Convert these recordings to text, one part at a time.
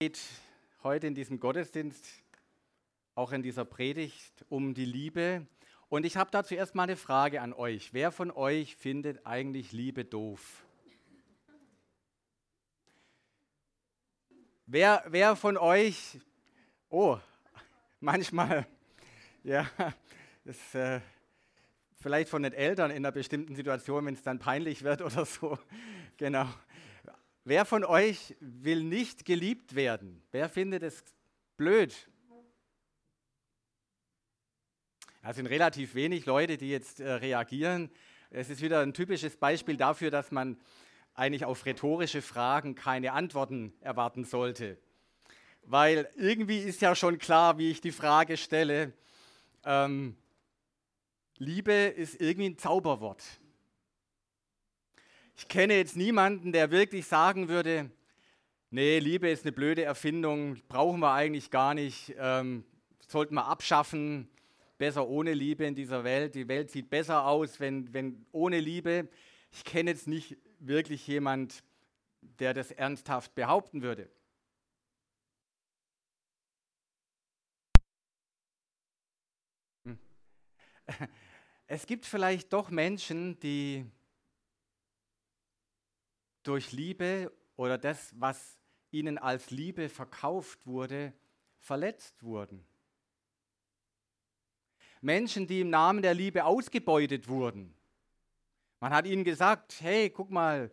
geht heute in diesem Gottesdienst, auch in dieser Predigt, um die Liebe. Und ich habe dazu erstmal eine Frage an euch. Wer von euch findet eigentlich Liebe doof? Wer, wer von euch, oh, manchmal, ja, das, äh, vielleicht von den Eltern in einer bestimmten Situation, wenn es dann peinlich wird oder so, genau. Wer von euch will nicht geliebt werden? Wer findet es blöd? Es sind relativ wenig Leute, die jetzt äh, reagieren. Es ist wieder ein typisches Beispiel dafür, dass man eigentlich auf rhetorische Fragen keine Antworten erwarten sollte. Weil irgendwie ist ja schon klar, wie ich die Frage stelle. Ähm, Liebe ist irgendwie ein Zauberwort. Ich kenne jetzt niemanden, der wirklich sagen würde, nee, Liebe ist eine blöde Erfindung, brauchen wir eigentlich gar nicht, ähm, sollten wir abschaffen, besser ohne Liebe in dieser Welt. Die Welt sieht besser aus, wenn, wenn ohne Liebe. Ich kenne jetzt nicht wirklich jemand, der das ernsthaft behaupten würde. Hm. Es gibt vielleicht doch Menschen, die durch Liebe oder das, was ihnen als Liebe verkauft wurde, verletzt wurden. Menschen, die im Namen der Liebe ausgebeutet wurden. Man hat ihnen gesagt, hey, guck mal,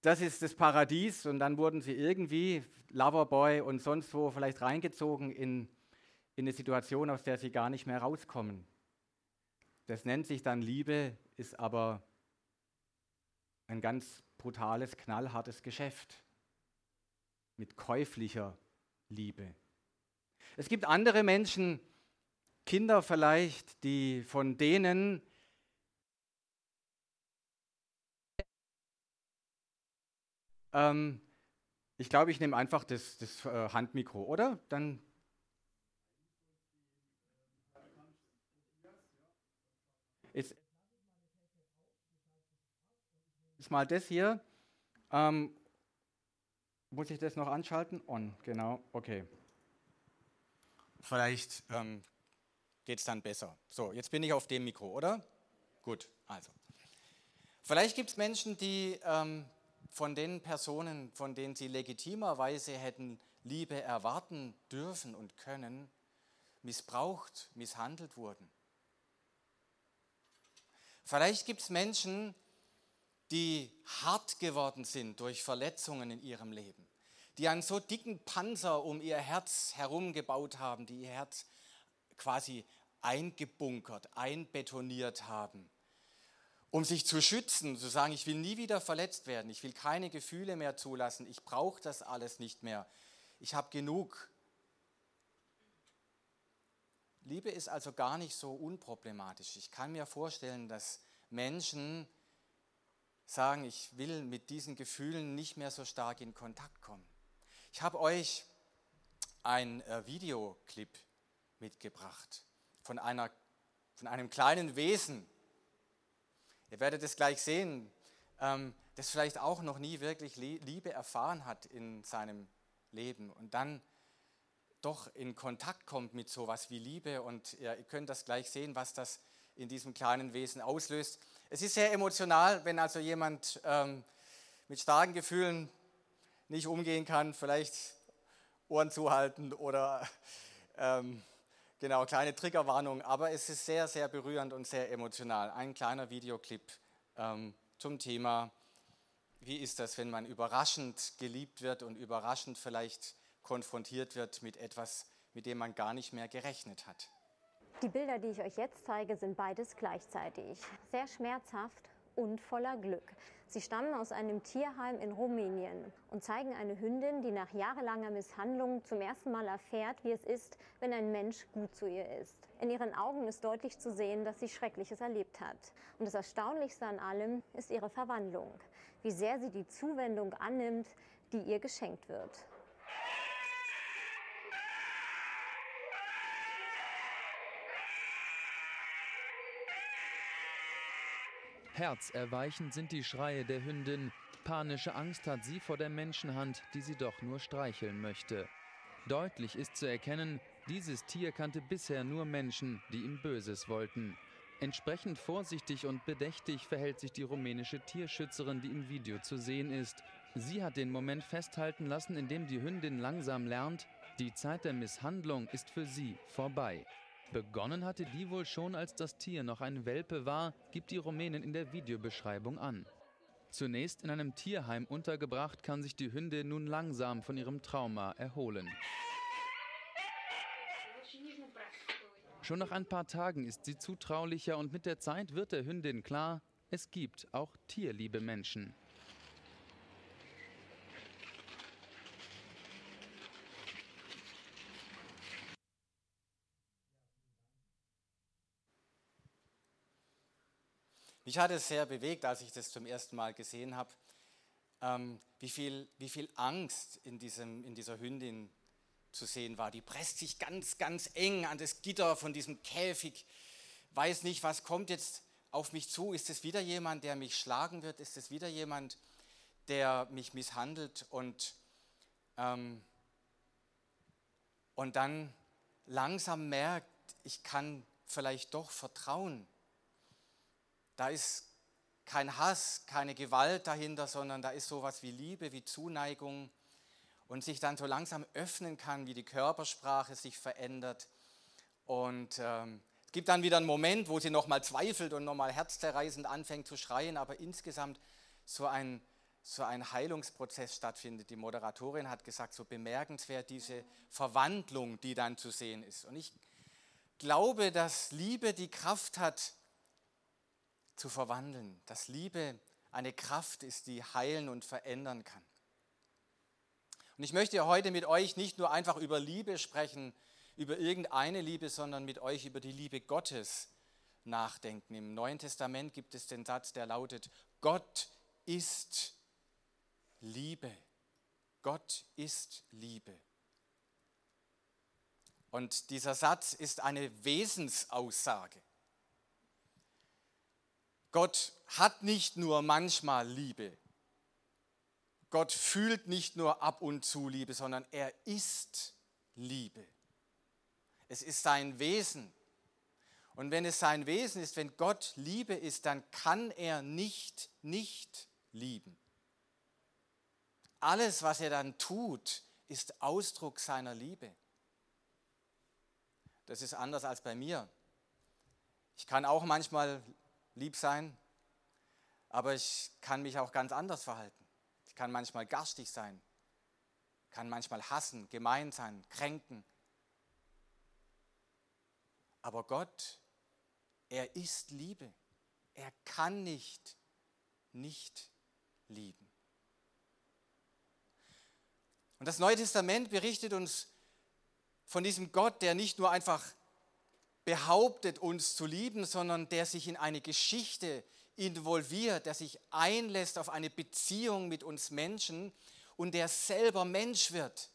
das ist das Paradies und dann wurden sie irgendwie, Loverboy und sonst wo, vielleicht reingezogen in, in eine Situation, aus der sie gar nicht mehr rauskommen. Das nennt sich dann Liebe, ist aber ein ganz brutales, knallhartes Geschäft mit käuflicher Liebe. Es gibt andere Menschen, Kinder vielleicht, die von denen ähm, ich glaube, ich nehme einfach das, das äh, Handmikro, oder? Dann ist ist mal das hier. Ähm, muss ich das noch anschalten? On, genau, okay. Vielleicht ähm, geht es dann besser. So, jetzt bin ich auf dem Mikro, oder? Gut, also. Vielleicht gibt es Menschen, die ähm, von den Personen, von denen sie legitimerweise hätten Liebe erwarten dürfen und können, missbraucht, misshandelt wurden. Vielleicht gibt es Menschen, die hart geworden sind durch Verletzungen in ihrem Leben, die einen so dicken Panzer um ihr Herz herumgebaut haben, die ihr Herz quasi eingebunkert, einbetoniert haben, um sich zu schützen, zu sagen, ich will nie wieder verletzt werden, ich will keine Gefühle mehr zulassen, ich brauche das alles nicht mehr, ich habe genug. Liebe ist also gar nicht so unproblematisch. Ich kann mir vorstellen, dass Menschen, sagen, ich will mit diesen Gefühlen nicht mehr so stark in Kontakt kommen. Ich habe euch ein äh, Videoclip mitgebracht von, einer, von einem kleinen Wesen. Ihr werdet es gleich sehen, ähm, das vielleicht auch noch nie wirklich Liebe erfahren hat in seinem Leben und dann doch in Kontakt kommt mit sowas wie Liebe und ihr könnt das gleich sehen, was das in diesem kleinen Wesen auslöst. Es ist sehr emotional, wenn also jemand ähm, mit starken Gefühlen nicht umgehen kann, vielleicht Ohren zuhalten oder ähm, genau kleine Triggerwarnung. Aber es ist sehr, sehr berührend und sehr emotional. Ein kleiner Videoclip ähm, zum Thema, wie ist das, wenn man überraschend geliebt wird und überraschend vielleicht konfrontiert wird mit etwas, mit dem man gar nicht mehr gerechnet hat. Die Bilder, die ich euch jetzt zeige, sind beides gleichzeitig. Sehr schmerzhaft und voller Glück. Sie stammen aus einem Tierheim in Rumänien und zeigen eine Hündin, die nach jahrelanger Misshandlung zum ersten Mal erfährt, wie es ist, wenn ein Mensch gut zu ihr ist. In ihren Augen ist deutlich zu sehen, dass sie Schreckliches erlebt hat. Und das Erstaunlichste an allem ist ihre Verwandlung, wie sehr sie die Zuwendung annimmt, die ihr geschenkt wird. Herzerweichend sind die Schreie der Hündin. Panische Angst hat sie vor der Menschenhand, die sie doch nur streicheln möchte. Deutlich ist zu erkennen, dieses Tier kannte bisher nur Menschen, die ihm Böses wollten. Entsprechend vorsichtig und bedächtig verhält sich die rumänische Tierschützerin, die im Video zu sehen ist. Sie hat den Moment festhalten lassen, in dem die Hündin langsam lernt, die Zeit der Misshandlung ist für sie vorbei. Begonnen hatte die wohl schon, als das Tier noch ein Welpe war, gibt die Rumänin in der Videobeschreibung an. Zunächst in einem Tierheim untergebracht, kann sich die Hündin nun langsam von ihrem Trauma erholen. Schon nach ein paar Tagen ist sie zutraulicher und mit der Zeit wird der Hündin klar, es gibt auch tierliebe Menschen. Mich hat es sehr bewegt, als ich das zum ersten Mal gesehen habe, ähm, wie, viel, wie viel Angst in, diesem, in dieser Hündin zu sehen war. Die presst sich ganz, ganz eng an das Gitter von diesem Käfig, weiß nicht, was kommt jetzt auf mich zu. Ist es wieder jemand, der mich schlagen wird? Ist es wieder jemand, der mich misshandelt? Und, ähm, und dann langsam merkt, ich kann vielleicht doch vertrauen da ist kein Hass, keine Gewalt dahinter, sondern da ist sowas wie Liebe, wie Zuneigung und sich dann so langsam öffnen kann, wie die Körpersprache sich verändert. Und ähm, es gibt dann wieder einen Moment, wo sie nochmal zweifelt und nochmal herzzerreißend anfängt zu schreien, aber insgesamt so ein, so ein Heilungsprozess stattfindet. Die Moderatorin hat gesagt, so bemerkenswert diese Verwandlung, die dann zu sehen ist. Und ich glaube, dass Liebe die Kraft hat, zu verwandeln, dass Liebe eine Kraft ist, die heilen und verändern kann. Und ich möchte heute mit euch nicht nur einfach über Liebe sprechen, über irgendeine Liebe, sondern mit euch über die Liebe Gottes nachdenken. Im Neuen Testament gibt es den Satz, der lautet, Gott ist Liebe. Gott ist Liebe. Und dieser Satz ist eine Wesensaussage. Gott hat nicht nur manchmal Liebe. Gott fühlt nicht nur ab und zu Liebe, sondern er ist Liebe. Es ist sein Wesen. Und wenn es sein Wesen ist, wenn Gott Liebe ist, dann kann er nicht nicht lieben. Alles, was er dann tut, ist Ausdruck seiner Liebe. Das ist anders als bei mir. Ich kann auch manchmal lieb sein, aber ich kann mich auch ganz anders verhalten. Ich kann manchmal garstig sein, kann manchmal hassen, gemein sein, kränken. Aber Gott, er ist Liebe. Er kann nicht nicht lieben. Und das Neue Testament berichtet uns von diesem Gott, der nicht nur einfach behauptet, uns zu lieben, sondern der sich in eine Geschichte involviert, der sich einlässt auf eine Beziehung mit uns Menschen und der selber Mensch wird,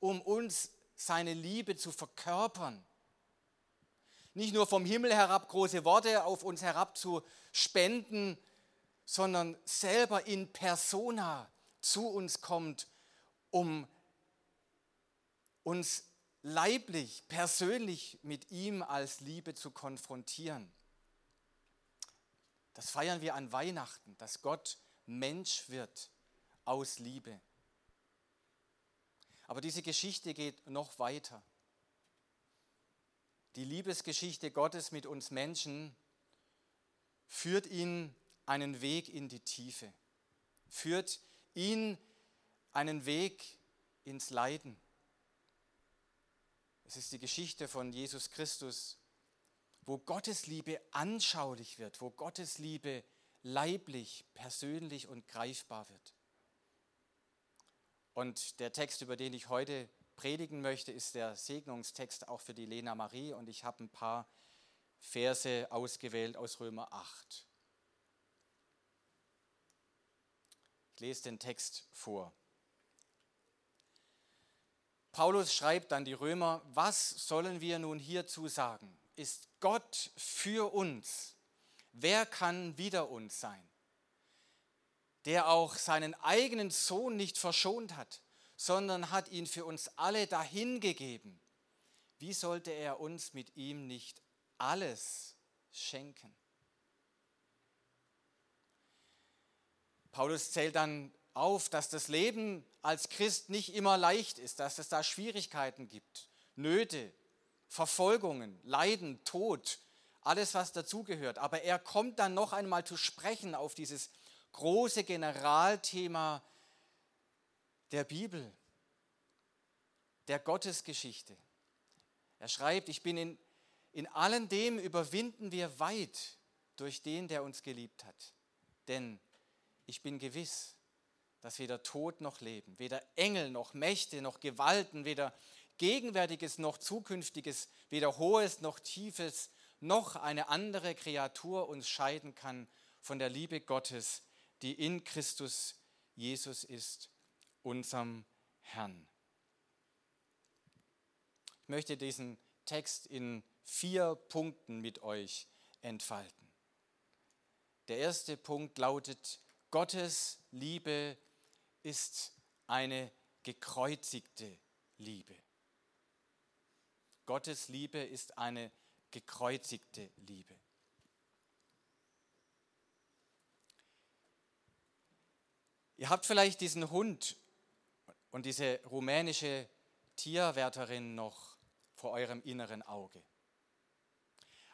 um uns seine Liebe zu verkörpern. Nicht nur vom Himmel herab große Worte auf uns herab zu spenden, sondern selber in persona zu uns kommt, um uns leiblich, persönlich mit ihm als Liebe zu konfrontieren. Das feiern wir an Weihnachten, dass Gott Mensch wird aus Liebe. Aber diese Geschichte geht noch weiter. Die Liebesgeschichte Gottes mit uns Menschen führt ihn einen Weg in die Tiefe, führt ihn einen Weg ins Leiden. Es ist die Geschichte von Jesus Christus, wo Gottes Liebe anschaulich wird, wo Gottes Liebe leiblich, persönlich und greifbar wird. Und der Text, über den ich heute predigen möchte, ist der Segnungstext auch für die Lena Marie und ich habe ein paar Verse ausgewählt aus Römer 8. Ich lese den Text vor. Paulus schreibt an die Römer, was sollen wir nun hierzu sagen? Ist Gott für uns? Wer kann wider uns sein? der auch seinen eigenen Sohn nicht verschont hat, sondern hat ihn für uns alle dahingegeben, wie sollte er uns mit ihm nicht alles schenken? Paulus zählt dann auf, dass das Leben als Christ nicht immer leicht ist, dass es da Schwierigkeiten gibt, Nöte, Verfolgungen, Leiden, Tod, alles, was dazugehört. Aber er kommt dann noch einmal zu sprechen auf dieses große Generalthema der Bibel, der Gottesgeschichte. Er schreibt, ich bin in, in allem dem überwinden wir weit durch den, der uns geliebt hat. Denn ich bin gewiss, dass weder Tod noch Leben, weder Engel noch Mächte noch Gewalten, weder Gegenwärtiges noch Zukünftiges, weder Hohes noch Tiefes, noch eine andere Kreatur uns scheiden kann von der Liebe Gottes, die in Christus Jesus ist, unserem Herrn. Ich möchte diesen Text in vier Punkten mit euch entfalten. Der erste Punkt lautet, Gottes Liebe ist eine gekreuzigte Liebe. Gottes Liebe ist eine gekreuzigte Liebe. Ihr habt vielleicht diesen Hund und diese rumänische Tierwärterin noch vor eurem inneren Auge.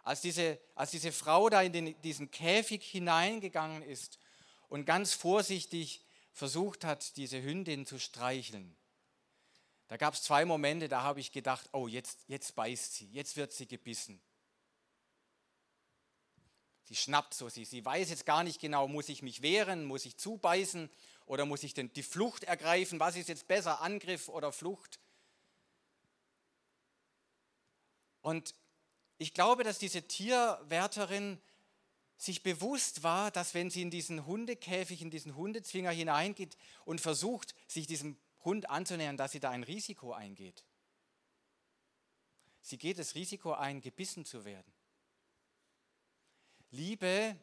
Als diese, als diese Frau da in den, diesen Käfig hineingegangen ist und ganz vorsichtig versucht hat, diese Hündin zu streicheln, da gab es zwei Momente, da habe ich gedacht, oh, jetzt, jetzt beißt sie, jetzt wird sie gebissen. Sie schnappt so, sie, sie weiß jetzt gar nicht genau, muss ich mich wehren, muss ich zubeißen oder muss ich denn die Flucht ergreifen? Was ist jetzt besser, Angriff oder Flucht? Und ich glaube, dass diese Tierwärterin sich bewusst war, dass wenn sie in diesen Hundekäfig, in diesen Hundezwinger hineingeht und versucht, sich diesem Hund anzunähern, dass sie da ein Risiko eingeht. Sie geht das Risiko ein, gebissen zu werden. Liebe,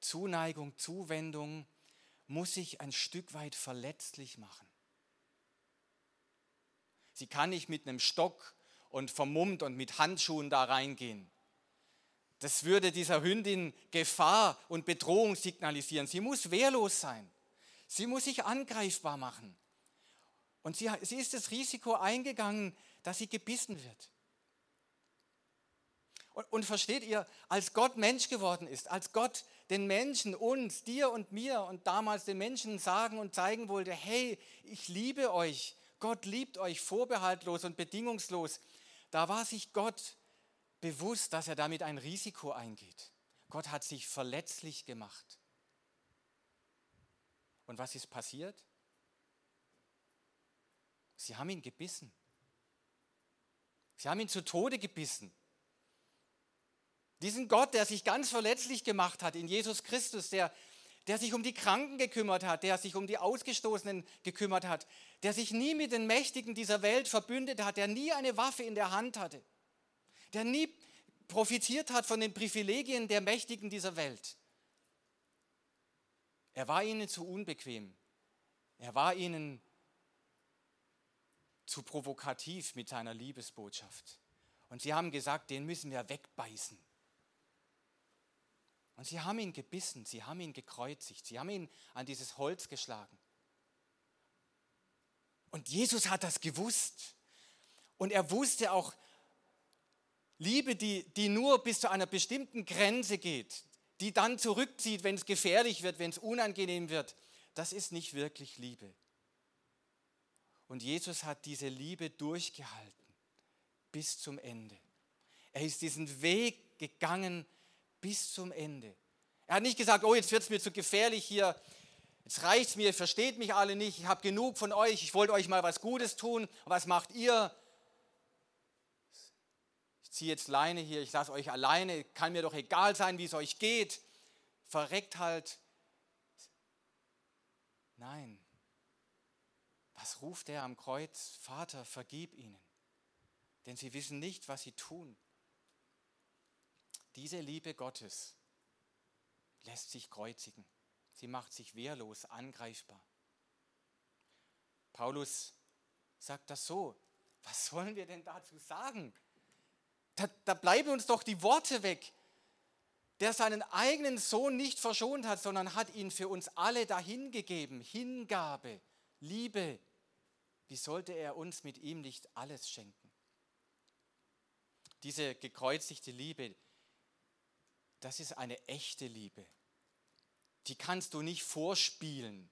Zuneigung, Zuwendung muss sich ein Stück weit verletzlich machen. Sie kann nicht mit einem Stock und vermummt und mit Handschuhen da reingehen. Das würde dieser Hündin Gefahr und Bedrohung signalisieren. Sie muss wehrlos sein. Sie muss sich angreifbar machen. Und sie, sie ist das Risiko eingegangen, dass sie gebissen wird. Und, und versteht ihr, als Gott Mensch geworden ist, als Gott den Menschen, uns, dir und mir und damals den Menschen sagen und zeigen wollte, hey, ich liebe euch, Gott liebt euch vorbehaltlos und bedingungslos, da war sich Gott bewusst, dass er damit ein Risiko eingeht. Gott hat sich verletzlich gemacht. Und was ist passiert? Sie haben ihn gebissen. Sie haben ihn zu Tode gebissen. Diesen Gott, der sich ganz verletzlich gemacht hat in Jesus Christus, der, der sich um die Kranken gekümmert hat, der sich um die Ausgestoßenen gekümmert hat, der sich nie mit den Mächtigen dieser Welt verbündet hat, der nie eine Waffe in der Hand hatte, der nie profitiert hat von den Privilegien der Mächtigen dieser Welt. Er war ihnen zu unbequem. Er war ihnen zu provokativ mit seiner Liebesbotschaft. Und sie haben gesagt, den müssen wir wegbeißen. Und sie haben ihn gebissen, sie haben ihn gekreuzigt, sie haben ihn an dieses Holz geschlagen. Und Jesus hat das gewusst. Und er wusste auch, Liebe, die, die nur bis zu einer bestimmten Grenze geht, die dann zurückzieht, wenn es gefährlich wird, wenn es unangenehm wird, das ist nicht wirklich Liebe. Und Jesus hat diese Liebe durchgehalten bis zum Ende. Er ist diesen Weg gegangen bis zum Ende. Er hat nicht gesagt, oh, jetzt wird es mir zu gefährlich hier, jetzt reicht es mir, versteht mich alle nicht, ich habe genug von euch, ich wollte euch mal was Gutes tun, was macht ihr? Ziehe jetzt Leine hier, ich lasse euch alleine, kann mir doch egal sein, wie es euch geht. Verreckt halt. Nein. Was ruft er am Kreuz? Vater, vergib ihnen, denn sie wissen nicht, was sie tun. Diese Liebe Gottes lässt sich kreuzigen. Sie macht sich wehrlos, angreifbar. Paulus sagt das so. Was sollen wir denn dazu sagen? Da, da bleiben uns doch die Worte weg. Der seinen eigenen Sohn nicht verschont hat, sondern hat ihn für uns alle dahingegeben. Hingabe, Liebe. Wie sollte er uns mit ihm nicht alles schenken? Diese gekreuzigte Liebe, das ist eine echte Liebe. Die kannst du nicht vorspielen.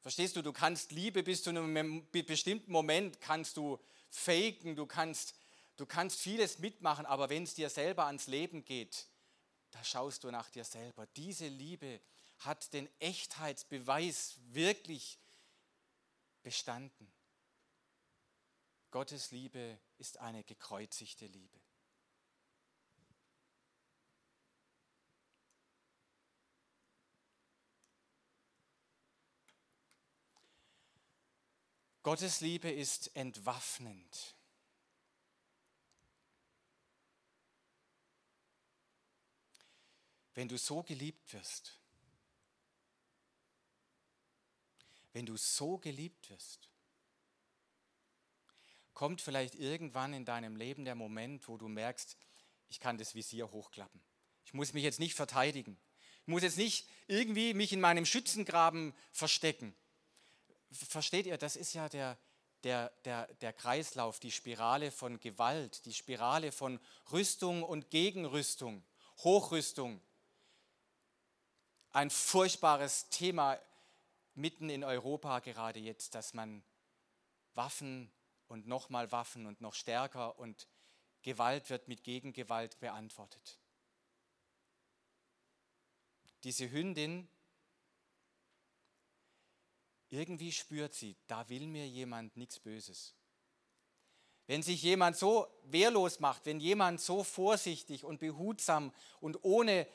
Verstehst du, du kannst Liebe bis zu einem bestimmten Moment kannst du faken, du kannst, du kannst vieles mitmachen, aber wenn es dir selber ans Leben geht, da schaust du nach dir selber. Diese Liebe hat den Echtheitsbeweis wirklich bestanden. Gottes Liebe ist eine gekreuzigte Liebe. Gottes Liebe ist entwaffnend. Wenn du so geliebt wirst, wenn du so geliebt wirst, kommt vielleicht irgendwann in deinem Leben der Moment, wo du merkst, ich kann das Visier hochklappen. Ich muss mich jetzt nicht verteidigen. Ich muss jetzt nicht irgendwie mich in meinem Schützengraben verstecken versteht ihr, das ist ja der, der, der, der Kreislauf, die Spirale von Gewalt, die Spirale von Rüstung und Gegenrüstung, Hochrüstung. Ein furchtbares Thema mitten in Europa gerade jetzt, dass man Waffen und nochmal Waffen und noch stärker und Gewalt wird mit Gegengewalt beantwortet. Diese Hündin, irgendwie spürt sie, da will mir jemand nichts Böses. Wenn sich jemand so wehrlos macht, wenn jemand so vorsichtig und behutsam und ohne,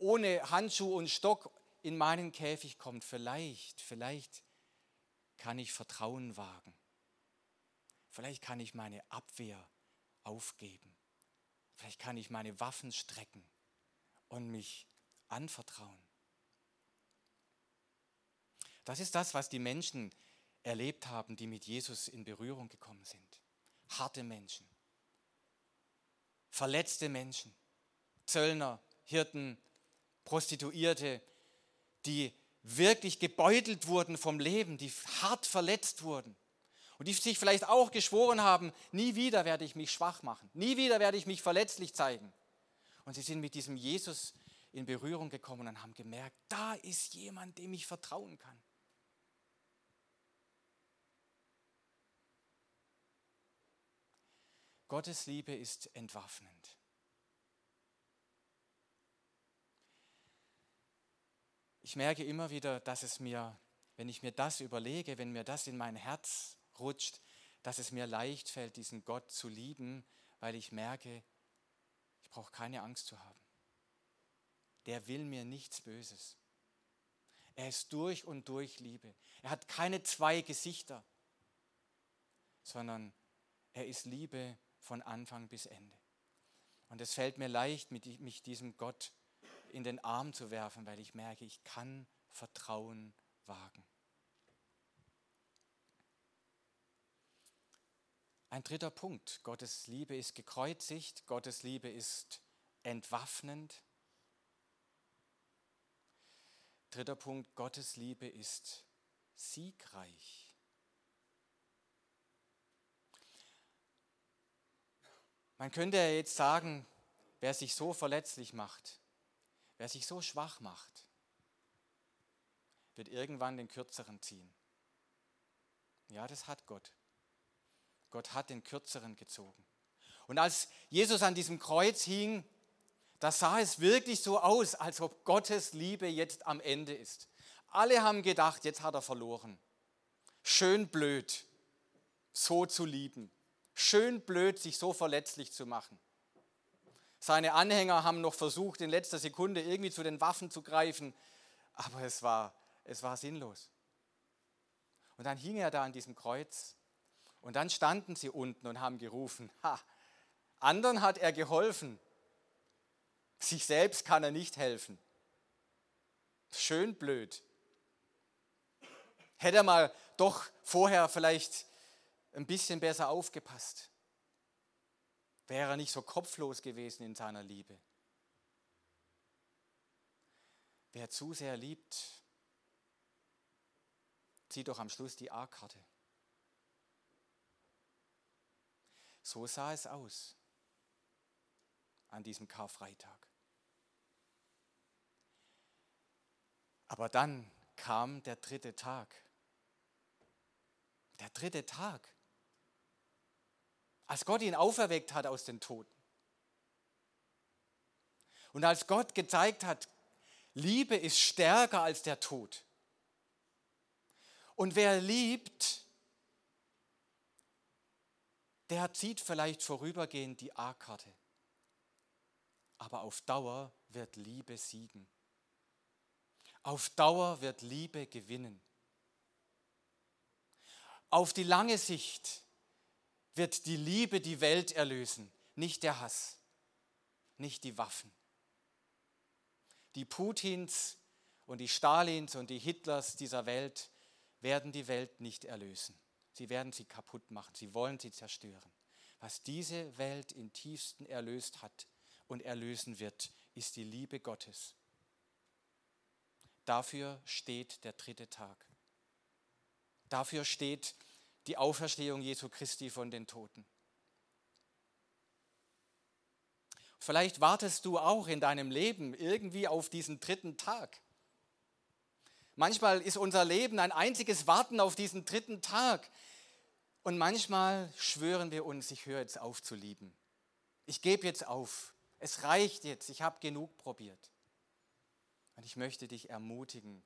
ohne Handschuh und Stock in meinen Käfig kommt, vielleicht, vielleicht kann ich Vertrauen wagen. Vielleicht kann ich meine Abwehr aufgeben. Vielleicht kann ich meine Waffen strecken und mich anvertrauen. Das ist das, was die Menschen erlebt haben, die mit Jesus in Berührung gekommen sind. Harte Menschen, verletzte Menschen, Zöllner, Hirten, Prostituierte, die wirklich gebeutelt wurden vom Leben, die hart verletzt wurden und die sich vielleicht auch geschworen haben, nie wieder werde ich mich schwach machen, nie wieder werde ich mich verletzlich zeigen. Und sie sind mit diesem Jesus in Berührung gekommen und haben gemerkt, da ist jemand, dem ich vertrauen kann. Gottes Liebe ist entwaffnend. Ich merke immer wieder, dass es mir, wenn ich mir das überlege, wenn mir das in mein Herz rutscht, dass es mir leicht fällt, diesen Gott zu lieben, weil ich merke, ich brauche keine Angst zu haben. Der will mir nichts Böses. Er ist durch und durch Liebe. Er hat keine zwei Gesichter, sondern er ist Liebe von Anfang bis Ende. Und es fällt mir leicht, mich diesem Gott in den Arm zu werfen, weil ich merke, ich kann Vertrauen wagen. Ein dritter Punkt. Gottes Liebe ist gekreuzigt, Gottes Liebe ist entwaffnend. Dritter Punkt, Gottes Liebe ist siegreich. Man könnte ja jetzt sagen, wer sich so verletzlich macht, wer sich so schwach macht, wird irgendwann den Kürzeren ziehen. Ja, das hat Gott. Gott hat den Kürzeren gezogen. Und als Jesus an diesem Kreuz hing, da sah es wirklich so aus, als ob Gottes Liebe jetzt am Ende ist. Alle haben gedacht, jetzt hat er verloren. Schön blöd, so zu lieben. Schön blöd, sich so verletzlich zu machen. Seine Anhänger haben noch versucht, in letzter Sekunde irgendwie zu den Waffen zu greifen, aber es war, es war sinnlos. Und dann hing er da an diesem Kreuz und dann standen sie unten und haben gerufen, ha, anderen hat er geholfen, sich selbst kann er nicht helfen. Schön blöd. Hätte er mal doch vorher vielleicht ein bisschen besser aufgepasst. Wäre er nicht so kopflos gewesen in seiner Liebe. Wer zu sehr liebt, zieht doch am Schluss die A-Karte. So sah es aus an diesem Karfreitag. Aber dann kam der dritte Tag. Der dritte Tag. Als Gott ihn auferweckt hat aus den Toten. Und als Gott gezeigt hat, Liebe ist stärker als der Tod. Und wer liebt, der zieht vielleicht vorübergehend die A-Karte. Aber auf Dauer wird Liebe siegen. Auf Dauer wird Liebe gewinnen. Auf die lange Sicht wird die Liebe die Welt erlösen, nicht der Hass, nicht die Waffen. Die Putins und die Stalins und die Hitlers dieser Welt werden die Welt nicht erlösen. Sie werden sie kaputt machen, sie wollen sie zerstören. Was diese Welt im tiefsten erlöst hat und erlösen wird, ist die Liebe Gottes. Dafür steht der dritte Tag. Dafür steht die Auferstehung Jesu Christi von den Toten. Vielleicht wartest du auch in deinem Leben irgendwie auf diesen dritten Tag. Manchmal ist unser Leben ein einziges Warten auf diesen dritten Tag. Und manchmal schwören wir uns, ich höre jetzt auf zu lieben. Ich gebe jetzt auf. Es reicht jetzt. Ich habe genug probiert. Und ich möchte dich ermutigen,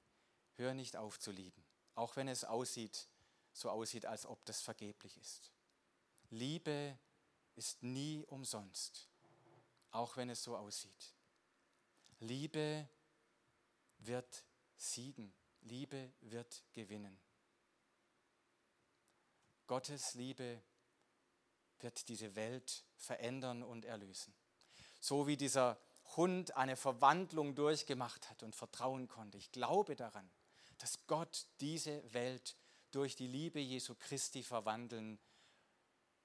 hör nicht auf zu lieben, auch wenn es aussieht, so aussieht, als ob das vergeblich ist. Liebe ist nie umsonst, auch wenn es so aussieht. Liebe wird siegen, Liebe wird gewinnen. Gottes Liebe wird diese Welt verändern und erlösen. So wie dieser Hund eine Verwandlung durchgemacht hat und vertrauen konnte. Ich glaube daran, dass Gott diese Welt durch die Liebe Jesu Christi verwandeln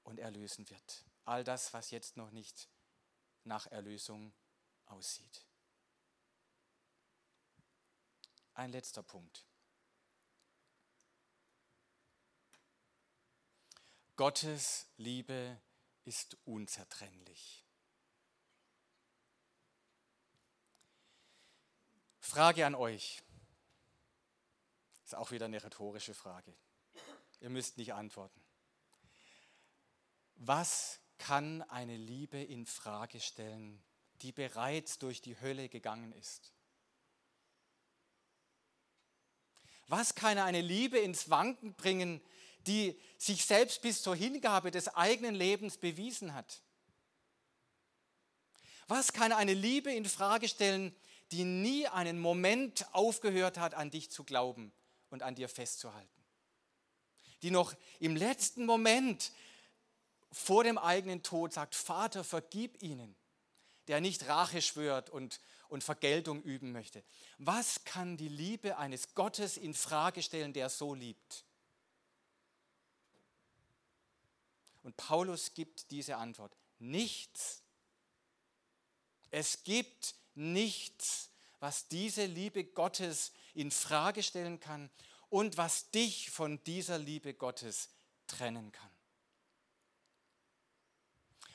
und erlösen wird. All das, was jetzt noch nicht nach Erlösung aussieht. Ein letzter Punkt. Gottes Liebe ist unzertrennlich. Frage an euch. Ist auch wieder eine rhetorische Frage. Ihr müsst nicht antworten. Was kann eine Liebe in Frage stellen, die bereits durch die Hölle gegangen ist? Was kann eine Liebe ins Wanken bringen, die sich selbst bis zur Hingabe des eigenen Lebens bewiesen hat? Was kann eine Liebe in Frage stellen, die nie einen Moment aufgehört hat, an dich zu glauben und an dir festzuhalten. Die noch im letzten Moment vor dem eigenen Tod sagt, Vater, vergib ihnen, der nicht Rache schwört und, und Vergeltung üben möchte. Was kann die Liebe eines Gottes in Frage stellen, der so liebt? Und Paulus gibt diese Antwort. Nichts. Es gibt nichts, was diese Liebe Gottes in Frage stellen kann und was dich von dieser Liebe Gottes trennen kann.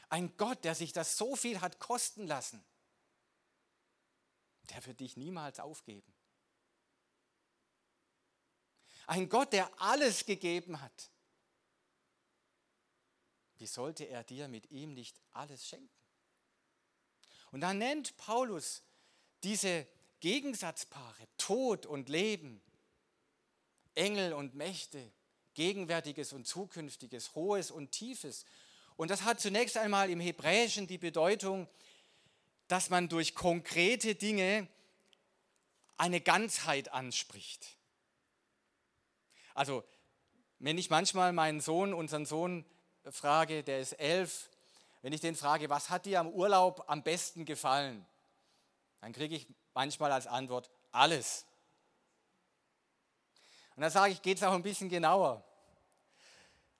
Ein Gott, der sich das so viel hat kosten lassen, der wird dich niemals aufgeben. Ein Gott, der alles gegeben hat. Wie sollte er dir mit ihm nicht alles schenken? Und dann nennt Paulus diese Gegensatzpaare, Tod und Leben, Engel und Mächte, Gegenwärtiges und Zukünftiges, Hohes und Tiefes. Und das hat zunächst einmal im Hebräischen die Bedeutung, dass man durch konkrete Dinge eine Ganzheit anspricht. Also, wenn ich manchmal meinen Sohn, unseren Sohn frage, der ist elf, wenn ich den frage, was hat dir am Urlaub am besten gefallen, dann kriege ich manchmal als Antwort alles. Und dann sage ich, geht es auch ein bisschen genauer.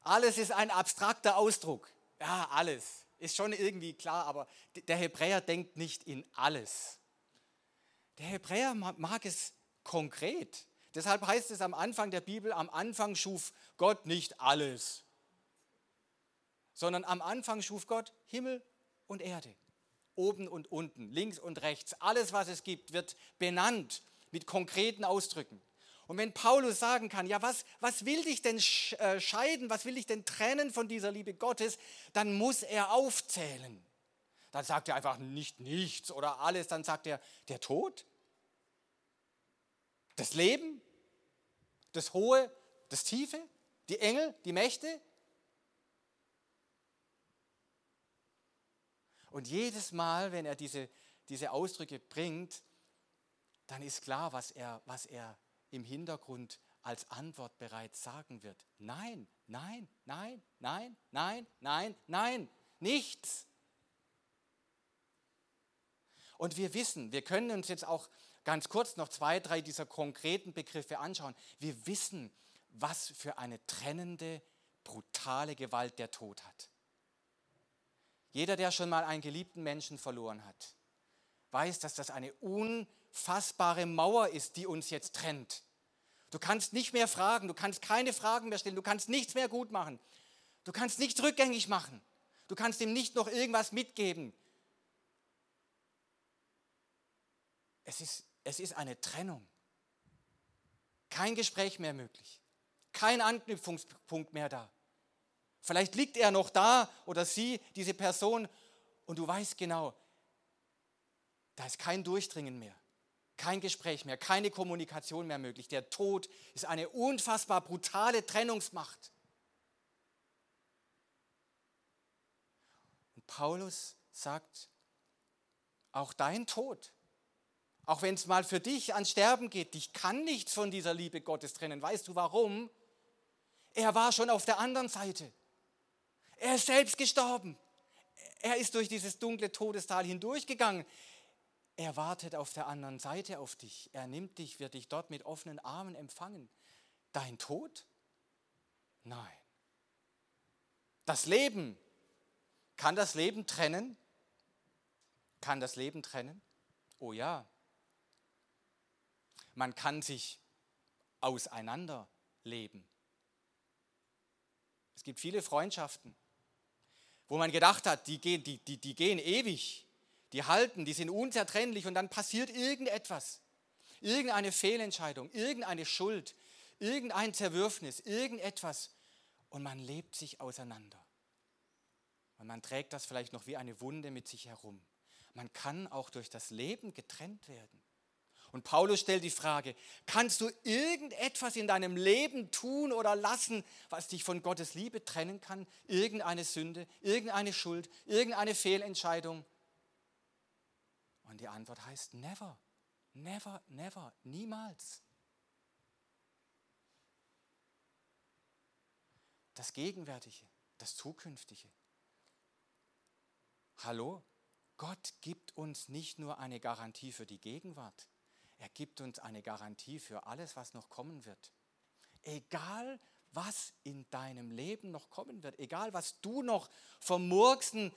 Alles ist ein abstrakter Ausdruck. Ja, alles. Ist schon irgendwie klar, aber der Hebräer denkt nicht in alles. Der Hebräer mag es konkret. Deshalb heißt es am Anfang der Bibel, am Anfang schuf Gott nicht alles, sondern am Anfang schuf Gott Himmel und Erde, oben und unten, links und rechts. Alles, was es gibt, wird benannt mit konkreten Ausdrücken. Und wenn Paulus sagen kann, ja, was, was will dich denn äh, scheiden, was will dich denn trennen von dieser Liebe Gottes, dann muss er aufzählen. Dann sagt er einfach nicht nichts oder alles, dann sagt er der Tod, das Leben, das Hohe, das Tiefe, die Engel, die Mächte. Und jedes Mal, wenn er diese, diese Ausdrücke bringt, dann ist klar, was er, was er im Hintergrund als Antwort bereits sagen wird. Nein, nein, nein, nein, nein, nein, nein, nichts. Und wir wissen, wir können uns jetzt auch ganz kurz noch zwei, drei dieser konkreten Begriffe anschauen. Wir wissen, was für eine trennende, brutale Gewalt der Tod hat. Jeder, der schon mal einen geliebten Menschen verloren hat, weiß, dass das eine unfassbare Mauer ist, die uns jetzt trennt. Du kannst nicht mehr fragen, du kannst keine Fragen mehr stellen, du kannst nichts mehr gut machen. Du kannst nichts rückgängig machen. Du kannst ihm nicht noch irgendwas mitgeben. Es ist es ist eine Trennung. Kein Gespräch mehr möglich. Kein Anknüpfungspunkt mehr da. Vielleicht liegt er noch da oder sie, diese Person, und du weißt genau, da ist kein Durchdringen mehr, kein Gespräch mehr, keine Kommunikation mehr möglich. Der Tod ist eine unfassbar brutale Trennungsmacht. Und Paulus sagt, auch dein Tod auch wenn es mal für dich ans Sterben geht, dich kann nichts von dieser Liebe Gottes trennen. Weißt du warum? Er war schon auf der anderen Seite. Er ist selbst gestorben. Er ist durch dieses dunkle Todestal hindurchgegangen. Er wartet auf der anderen Seite auf dich. Er nimmt dich, wird dich dort mit offenen Armen empfangen. Dein Tod? Nein. Das Leben. Kann das Leben trennen? Kann das Leben trennen? Oh ja. Man kann sich auseinanderleben. Es gibt viele Freundschaften, wo man gedacht hat, die gehen, die, die, die gehen ewig, die halten, die sind unzertrennlich und dann passiert irgendetwas. Irgendeine Fehlentscheidung, irgendeine Schuld, irgendein Zerwürfnis, irgendetwas und man lebt sich auseinander. Und man trägt das vielleicht noch wie eine Wunde mit sich herum. Man kann auch durch das Leben getrennt werden. Und Paulus stellt die Frage, kannst du irgendetwas in deinem Leben tun oder lassen, was dich von Gottes Liebe trennen kann? Irgendeine Sünde, irgendeine Schuld, irgendeine Fehlentscheidung? Und die Antwort heißt never, never, never, niemals. Das Gegenwärtige, das Zukünftige. Hallo? Gott gibt uns nicht nur eine Garantie für die Gegenwart. Er gibt uns eine Garantie für alles, was noch kommen wird. Egal, was in deinem Leben noch kommen wird, egal, was du noch vom Murksen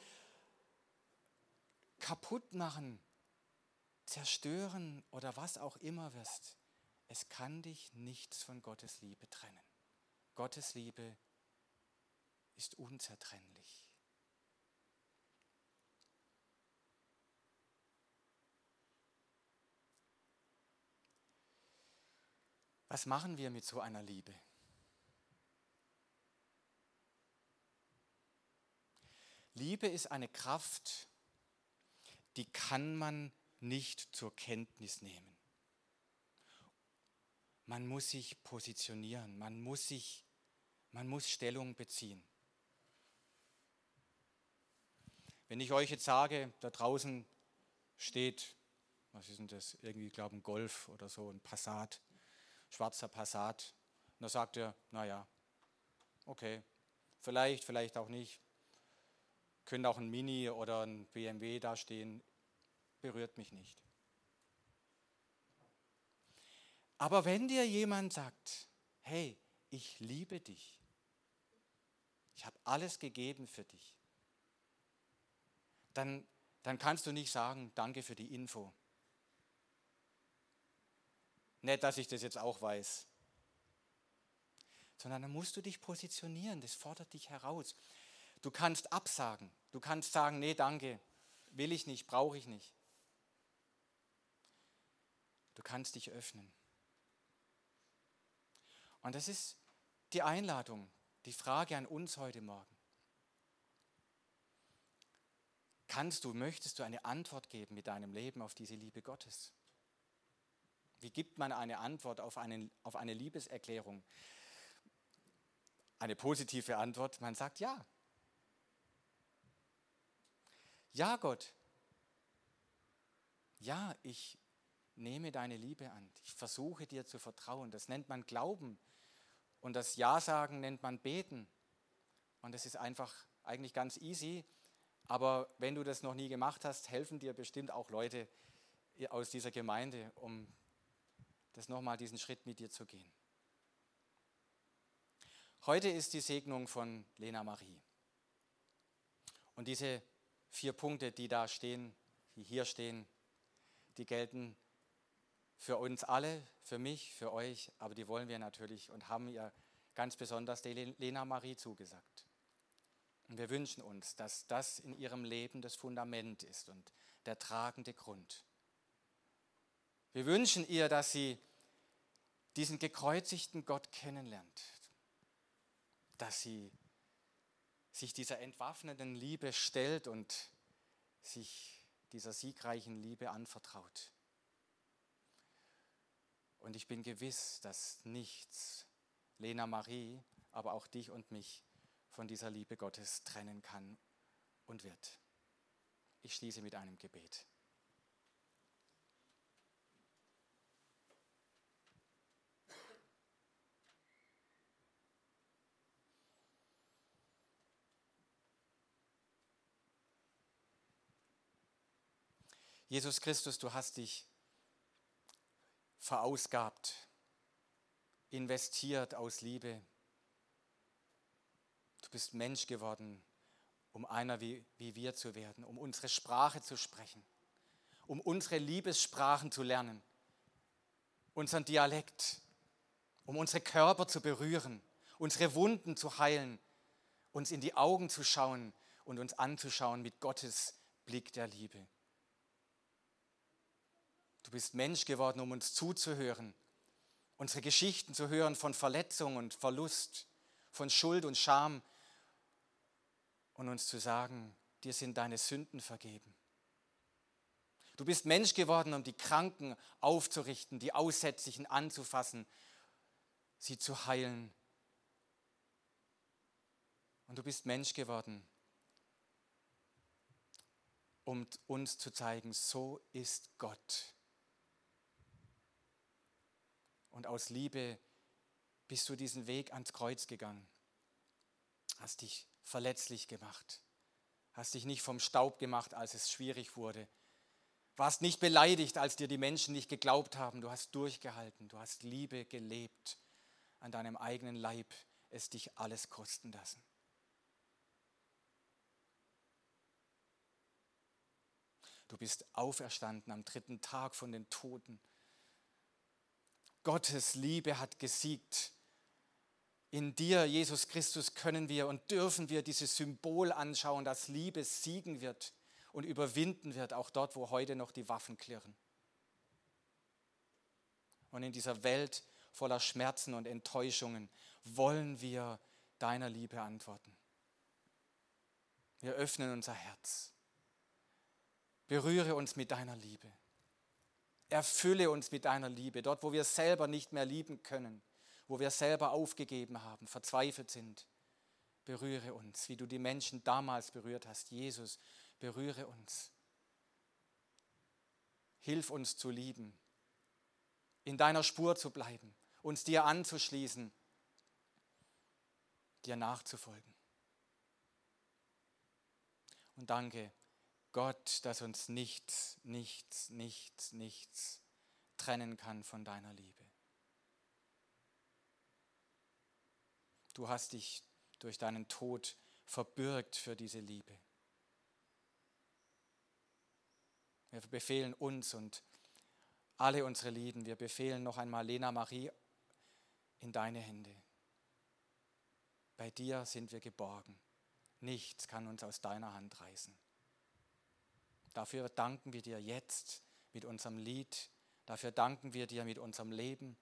kaputt machen, zerstören oder was auch immer wirst, es kann dich nichts von Gottes Liebe trennen. Gottes Liebe ist unzertrennlich. Was machen wir mit so einer Liebe? Liebe ist eine Kraft, die kann man nicht zur Kenntnis nehmen. Man muss sich positionieren, man muss sich, man muss Stellung beziehen. Wenn ich euch jetzt sage, da draußen steht, was ist denn das, irgendwie, glaube ein Golf oder so, ein Passat, schwarzer Passat. Und da sagt er, naja, okay, vielleicht, vielleicht auch nicht. Könnte auch ein Mini oder ein BMW da stehen, berührt mich nicht. Aber wenn dir jemand sagt, hey, ich liebe dich. Ich habe alles gegeben für dich. Dann, dann kannst du nicht sagen, danke für die Info. Nicht, dass ich das jetzt auch weiß. Sondern dann musst du dich positionieren, das fordert dich heraus. Du kannst absagen, du kannst sagen, nee, danke, will ich nicht, brauche ich nicht. Du kannst dich öffnen. Und das ist die Einladung, die Frage an uns heute Morgen. Kannst du, möchtest du eine Antwort geben mit deinem Leben auf diese Liebe Gottes? Wie gibt man eine Antwort auf eine, auf eine Liebeserklärung? Eine positive Antwort, man sagt ja. Ja, Gott. Ja, ich nehme deine Liebe an. Ich versuche dir zu vertrauen. Das nennt man Glauben. Und das Ja sagen nennt man Beten. Und das ist einfach eigentlich ganz easy. Aber wenn du das noch nie gemacht hast, helfen dir bestimmt auch Leute aus dieser Gemeinde, um das nochmal diesen Schritt mit dir zu gehen. Heute ist die Segnung von Lena Marie. Und diese vier Punkte, die da stehen, die hier stehen, die gelten für uns alle, für mich, für euch, aber die wollen wir natürlich und haben ihr ganz besonders der Lena Marie zugesagt. Und wir wünschen uns, dass das in ihrem Leben das Fundament ist und der tragende Grund. Wir wünschen ihr, dass sie diesen gekreuzigten Gott kennenlernt, dass sie sich dieser entwaffnenden Liebe stellt und sich dieser siegreichen Liebe anvertraut. Und ich bin gewiss, dass nichts Lena Marie, aber auch dich und mich von dieser Liebe Gottes trennen kann und wird. Ich schließe mit einem Gebet. Jesus Christus, du hast dich verausgabt, investiert aus Liebe. Du bist Mensch geworden, um einer wie, wie wir zu werden, um unsere Sprache zu sprechen, um unsere Liebessprachen zu lernen, unseren Dialekt, um unsere Körper zu berühren, unsere Wunden zu heilen, uns in die Augen zu schauen und uns anzuschauen mit Gottes Blick der Liebe. Du bist Mensch geworden, um uns zuzuhören, unsere Geschichten zu hören von Verletzung und Verlust, von Schuld und Scham und uns zu sagen, dir sind deine Sünden vergeben. Du bist Mensch geworden, um die Kranken aufzurichten, die Aussätzlichen anzufassen, sie zu heilen. Und du bist Mensch geworden, um uns zu zeigen, so ist Gott. Und aus Liebe bist du diesen Weg ans Kreuz gegangen. Hast dich verletzlich gemacht. Hast dich nicht vom Staub gemacht, als es schwierig wurde. Warst nicht beleidigt, als dir die Menschen nicht geglaubt haben. Du hast durchgehalten. Du hast Liebe gelebt. An deinem eigenen Leib es dich alles kosten lassen. Du bist auferstanden am dritten Tag von den Toten Gottes Liebe hat gesiegt. In dir, Jesus Christus, können wir und dürfen wir dieses Symbol anschauen, dass Liebe siegen wird und überwinden wird, auch dort, wo heute noch die Waffen klirren. Und in dieser Welt voller Schmerzen und Enttäuschungen wollen wir deiner Liebe antworten. Wir öffnen unser Herz. Berühre uns mit deiner Liebe. Erfülle uns mit deiner Liebe, dort wo wir selber nicht mehr lieben können, wo wir selber aufgegeben haben, verzweifelt sind. Berühre uns, wie du die Menschen damals berührt hast. Jesus, berühre uns. Hilf uns zu lieben, in deiner Spur zu bleiben, uns dir anzuschließen, dir nachzufolgen. Und danke, Gott, dass uns nichts, nichts, nichts, nichts trennen kann von deiner Liebe. Du hast dich durch deinen Tod verbürgt für diese Liebe. Wir befehlen uns und alle unsere Lieben, wir befehlen noch einmal Lena Marie in deine Hände. Bei dir sind wir geborgen. Nichts kann uns aus deiner Hand reißen. Dafür danken wir dir jetzt mit unserem Lied. Dafür danken wir dir mit unserem Leben.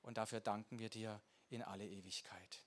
Und dafür danken wir dir in alle Ewigkeit.